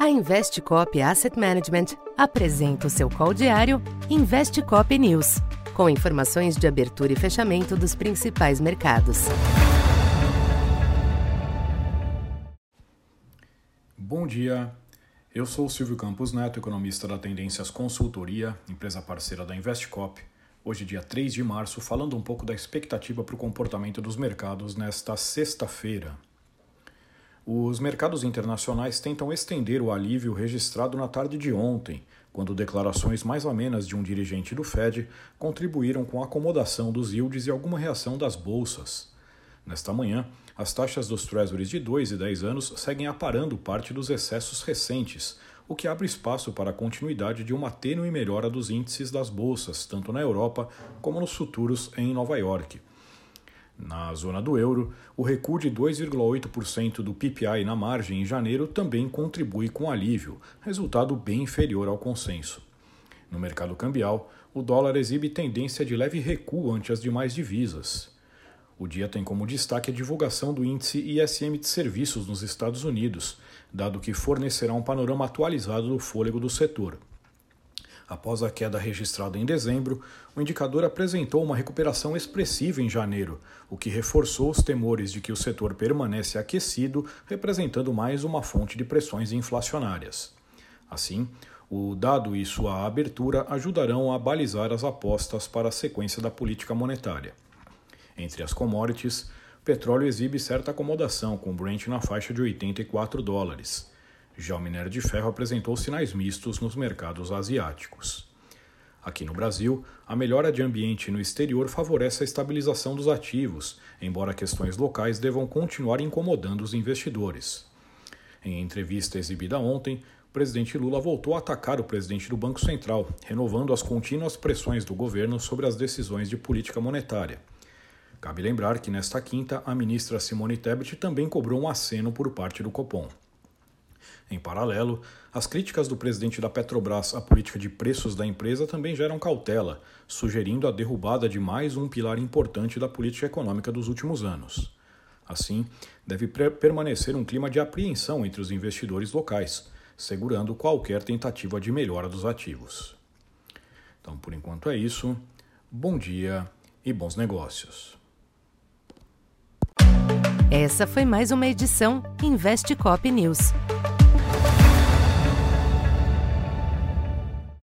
A Investcop Asset Management apresenta o seu call diário Investcop News, com informações de abertura e fechamento dos principais mercados. Bom dia. Eu sou o Silvio Campos Neto, economista da Tendências Consultoria, empresa parceira da Investcop. Hoje, dia 3 de março, falando um pouco da expectativa para o comportamento dos mercados nesta sexta-feira. Os mercados internacionais tentam estender o alívio registrado na tarde de ontem, quando declarações mais amenas de um dirigente do Fed contribuíram com a acomodação dos yields e alguma reação das bolsas. Nesta manhã, as taxas dos treasuries de 2 e 10 anos seguem aparando parte dos excessos recentes, o que abre espaço para a continuidade de uma tênue melhora dos índices das bolsas, tanto na Europa como nos futuros em Nova York. Na zona do euro, o recuo de 2,8% do PPI na margem em janeiro também contribui com alívio, resultado bem inferior ao consenso. No mercado cambial, o dólar exibe tendência de leve recuo ante as demais divisas. O dia tem como destaque a divulgação do índice ISM de serviços nos Estados Unidos, dado que fornecerá um panorama atualizado do fôlego do setor. Após a queda registrada em dezembro, o indicador apresentou uma recuperação expressiva em janeiro, o que reforçou os temores de que o setor permanece aquecido, representando mais uma fonte de pressões inflacionárias. Assim, o dado e sua abertura ajudarão a balizar as apostas para a sequência da política monetária. Entre as commodities, petróleo exibe certa acomodação, com Brent na faixa de 84 dólares. Já o minério de ferro apresentou sinais mistos nos mercados asiáticos. Aqui no Brasil, a melhora de ambiente no exterior favorece a estabilização dos ativos, embora questões locais devam continuar incomodando os investidores. Em entrevista exibida ontem, o presidente Lula voltou a atacar o presidente do Banco Central, renovando as contínuas pressões do governo sobre as decisões de política monetária. Cabe lembrar que nesta quinta, a ministra Simone Tebet também cobrou um aceno por parte do Copom. Em paralelo, as críticas do presidente da Petrobras à política de preços da empresa também geram cautela, sugerindo a derrubada de mais um pilar importante da política econômica dos últimos anos. Assim, deve permanecer um clima de apreensão entre os investidores locais, segurando qualquer tentativa de melhora dos ativos. Então, por enquanto é isso. Bom dia e bons negócios. Essa foi mais uma edição Investe Cop News.